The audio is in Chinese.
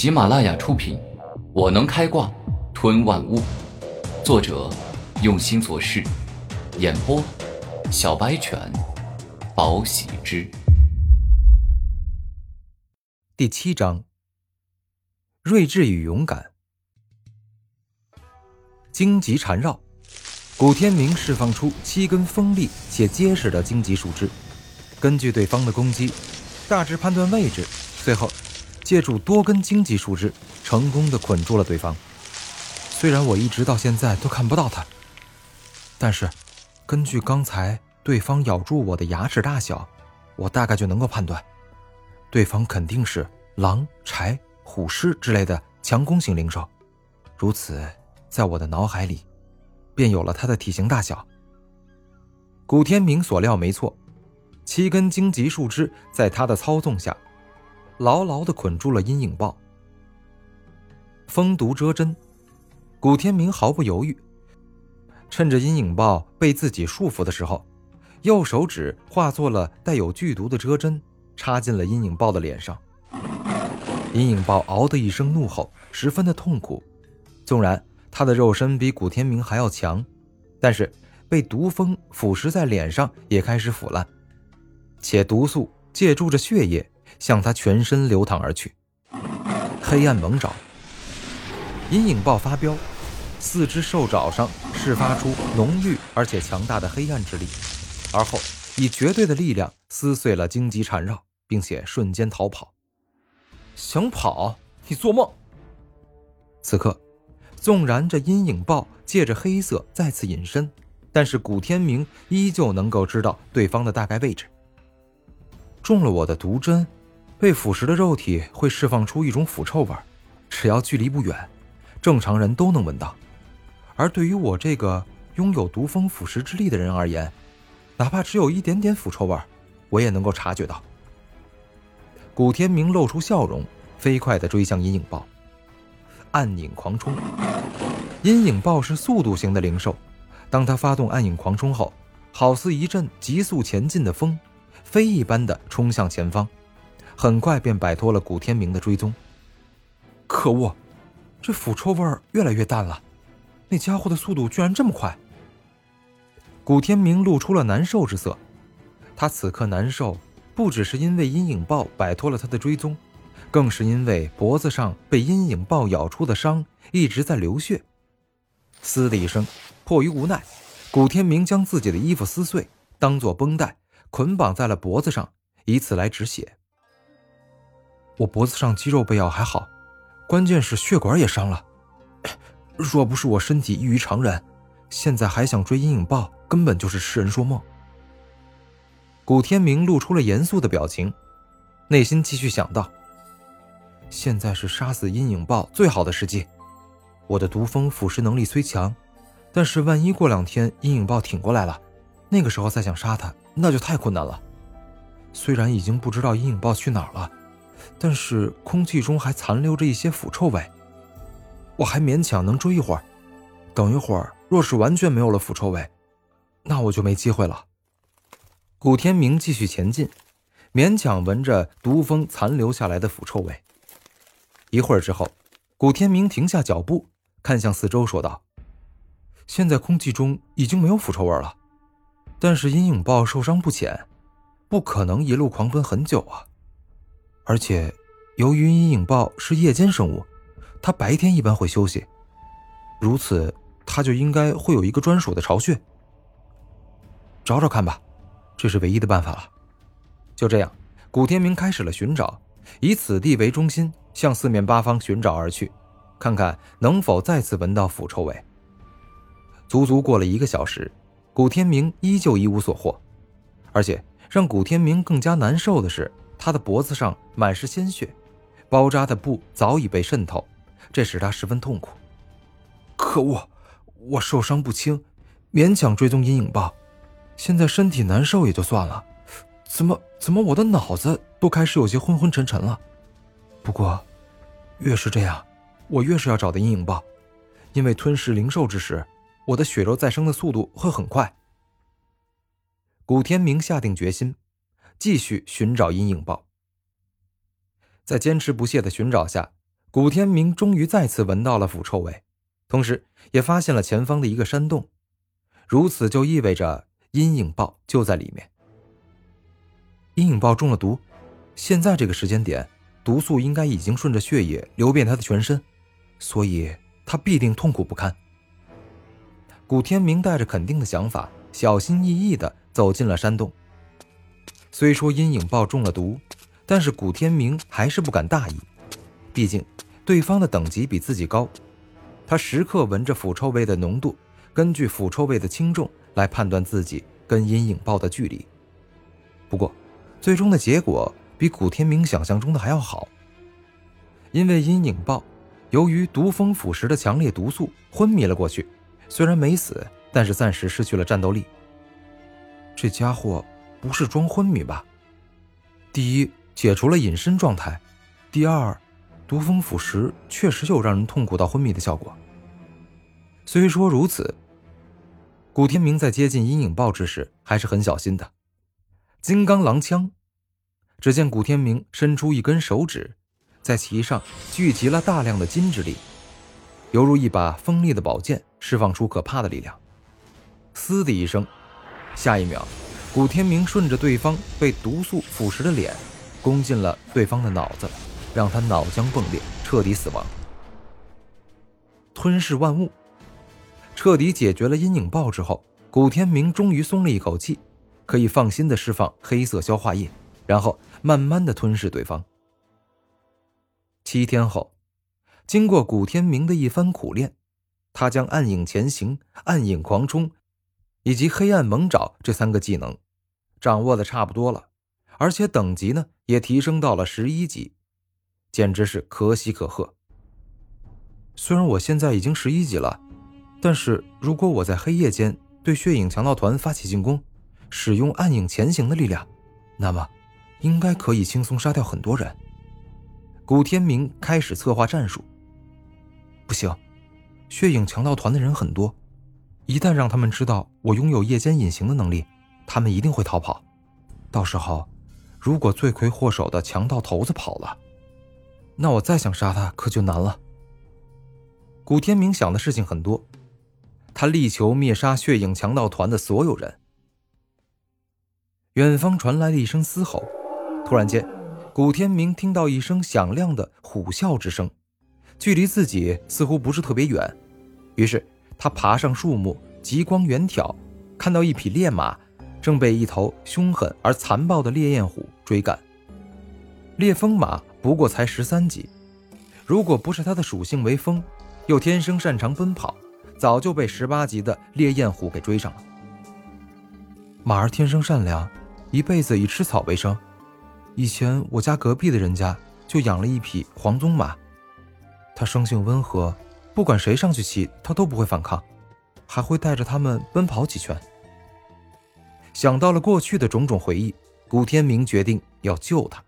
喜马拉雅出品，《我能开挂吞万物》，作者用心做事，演播小白犬，宝喜之。第七章：睿智与勇敢。荆棘缠绕，古天明释放出七根锋利且结实的荆棘树枝，根据对方的攻击，大致判断位置，最后借助多根荆棘树枝，成功的捆住了对方。虽然我一直到现在都看不到他，但是根据刚才对方咬住我的牙齿大小，我大概就能够判断，对方肯定是狼、豺、虎狮之类的强攻型灵兽。如此。在我的脑海里，便有了它的体型大小。古天明所料没错，七根荆棘树枝在他的操纵下，牢牢的捆住了阴影豹。封毒遮针，古天明毫不犹豫，趁着阴影豹被自己束缚的时候，右手指化作了带有剧毒的遮针，插进了阴影豹的脸上。阴影豹嗷的一声怒吼，十分的痛苦，纵然。他的肉身比古天明还要强，但是被毒蜂腐蚀在脸上也开始腐烂，且毒素借助着血液向他全身流淌而去。黑暗猛爪，阴影豹发飙，四只兽爪上释发出浓郁而且强大的黑暗之力，而后以绝对的力量撕碎了荆棘缠绕，并且瞬间逃跑。想跑？你做梦！此刻。纵然这阴影豹借着黑色再次隐身，但是古天明依旧能够知道对方的大概位置。中了我的毒针，被腐蚀的肉体会释放出一种腐臭味，只要距离不远，正常人都能闻到。而对于我这个拥有毒蜂腐蚀之力的人而言，哪怕只有一点点腐臭味，我也能够察觉到。古天明露出笑容，飞快地追向阴影豹。暗影狂冲，阴影豹是速度型的灵兽。当它发动暗影狂冲后，好似一阵急速前进的风，飞一般的冲向前方，很快便摆脱了古天明的追踪。可恶，这腐臭味越来越淡了，那家伙的速度居然这么快！古天明露出了难受之色，他此刻难受，不只是因为阴影豹摆脱了他的追踪。更是因为脖子上被阴影豹咬出的伤一直在流血，嘶的一声，迫于无奈，古天明将自己的衣服撕碎，当做绷带捆绑在了脖子上，以此来止血。我脖子上肌肉被咬还好，关键是血管也伤了。若不是我身体异于常人，现在还想追阴影豹，根本就是痴人说梦。古天明露出了严肃的表情，内心继续想到。现在是杀死阴影豹最好的时机。我的毒蜂腐蚀能力虽强，但是万一过两天阴影豹挺过来了，那个时候再想杀它，那就太困难了。虽然已经不知道阴影豹去哪儿了，但是空气中还残留着一些腐臭味，我还勉强能追一会儿。等一会儿，若是完全没有了腐臭味，那我就没机会了。古天明继续前进，勉强闻着毒蜂残留下来的腐臭味。一会儿之后，古天明停下脚步，看向四周，说道：“现在空气中已经没有腐臭味了，但是阴影豹受伤不浅，不可能一路狂奔很久啊。而且，由于阴影豹是夜间生物，它白天一般会休息，如此，它就应该会有一个专属的巢穴。找找看吧，这是唯一的办法了。”就这样，古天明开始了寻找，以此地为中心。向四面八方寻找而去，看看能否再次闻到腐臭味。足足过了一个小时，古天明依旧一无所获，而且让古天明更加难受的是，他的脖子上满是鲜血，包扎的布早已被渗透，这使他十分痛苦。可恶，我受伤不轻，勉强追踪阴影豹，现在身体难受也就算了，怎么怎么我的脑子都开始有些昏昏沉沉了。不过，越是这样，我越是要找的阴影豹，因为吞噬灵兽之时，我的血肉再生的速度会很快。古天明下定决心，继续寻找阴影豹。在坚持不懈的寻找下，古天明终于再次闻到了腐臭味，同时也发现了前方的一个山洞，如此就意味着阴影豹就在里面。阴影豹中了毒，现在这个时间点，毒素应该已经顺着血液流遍他的全身，所以他必定痛苦不堪。古天明带着肯定的想法，小心翼翼地走进了山洞。虽说阴影豹中了毒，但是古天明还是不敢大意，毕竟对方的等级比自己高。他时刻闻着腐臭味的浓度，根据腐臭味的轻重来判断自己跟阴影豹的距离。不过，最终的结果比古天明想象中的还要好，因为阴影豹由于毒蜂腐蚀的强烈毒素昏迷了过去，虽然没死，但是暂时失去了战斗力。这家伙。不是装昏迷吧？第一，解除了隐身状态；第二，毒蜂腐蚀确实有让人痛苦到昏迷的效果。虽说如此，古天明在接近阴影豹之时还是很小心的。金刚狼枪，只见古天明伸出一根手指，在其上聚集了大量的金之力，犹如一把锋利的宝剑，释放出可怕的力量。嘶的一声，下一秒。古天明顺着对方被毒素腐蚀的脸，攻进了对方的脑子，让他脑浆迸裂，彻底死亡。吞噬万物，彻底解决了阴影豹之后，古天明终于松了一口气，可以放心的释放黑色消化液，然后慢慢的吞噬对方。七天后，经过古天明的一番苦练，他将暗影潜行、暗影狂冲。以及黑暗猛爪这三个技能，掌握的差不多了，而且等级呢也提升到了十一级，简直是可喜可贺。虽然我现在已经十一级了，但是如果我在黑夜间对血影强盗团发起进攻，使用暗影潜行的力量，那么应该可以轻松杀掉很多人。古天明开始策划战术。不行，血影强盗团的人很多。一旦让他们知道我拥有夜间隐形的能力，他们一定会逃跑。到时候，如果罪魁祸首的强盗头子跑了，那我再想杀他可就难了。古天明想的事情很多，他力求灭杀血影强盗团的所有人。远方传来了一声嘶吼，突然间，古天明听到一声响亮的虎啸之声，距离自己似乎不是特别远，于是。他爬上树木，极光远眺，看到一匹烈马正被一头凶狠而残暴的烈焰虎追赶。烈风马不过才十三级，如果不是它的属性为风，又天生擅长奔跑，早就被十八级的烈焰虎给追上了。马儿天生善良，一辈子以吃草为生。以前我家隔壁的人家就养了一匹黄鬃马，它生性温和。不管谁上去骑，他都不会反抗，还会带着他们奔跑几圈。想到了过去的种种回忆，古天明决定要救他。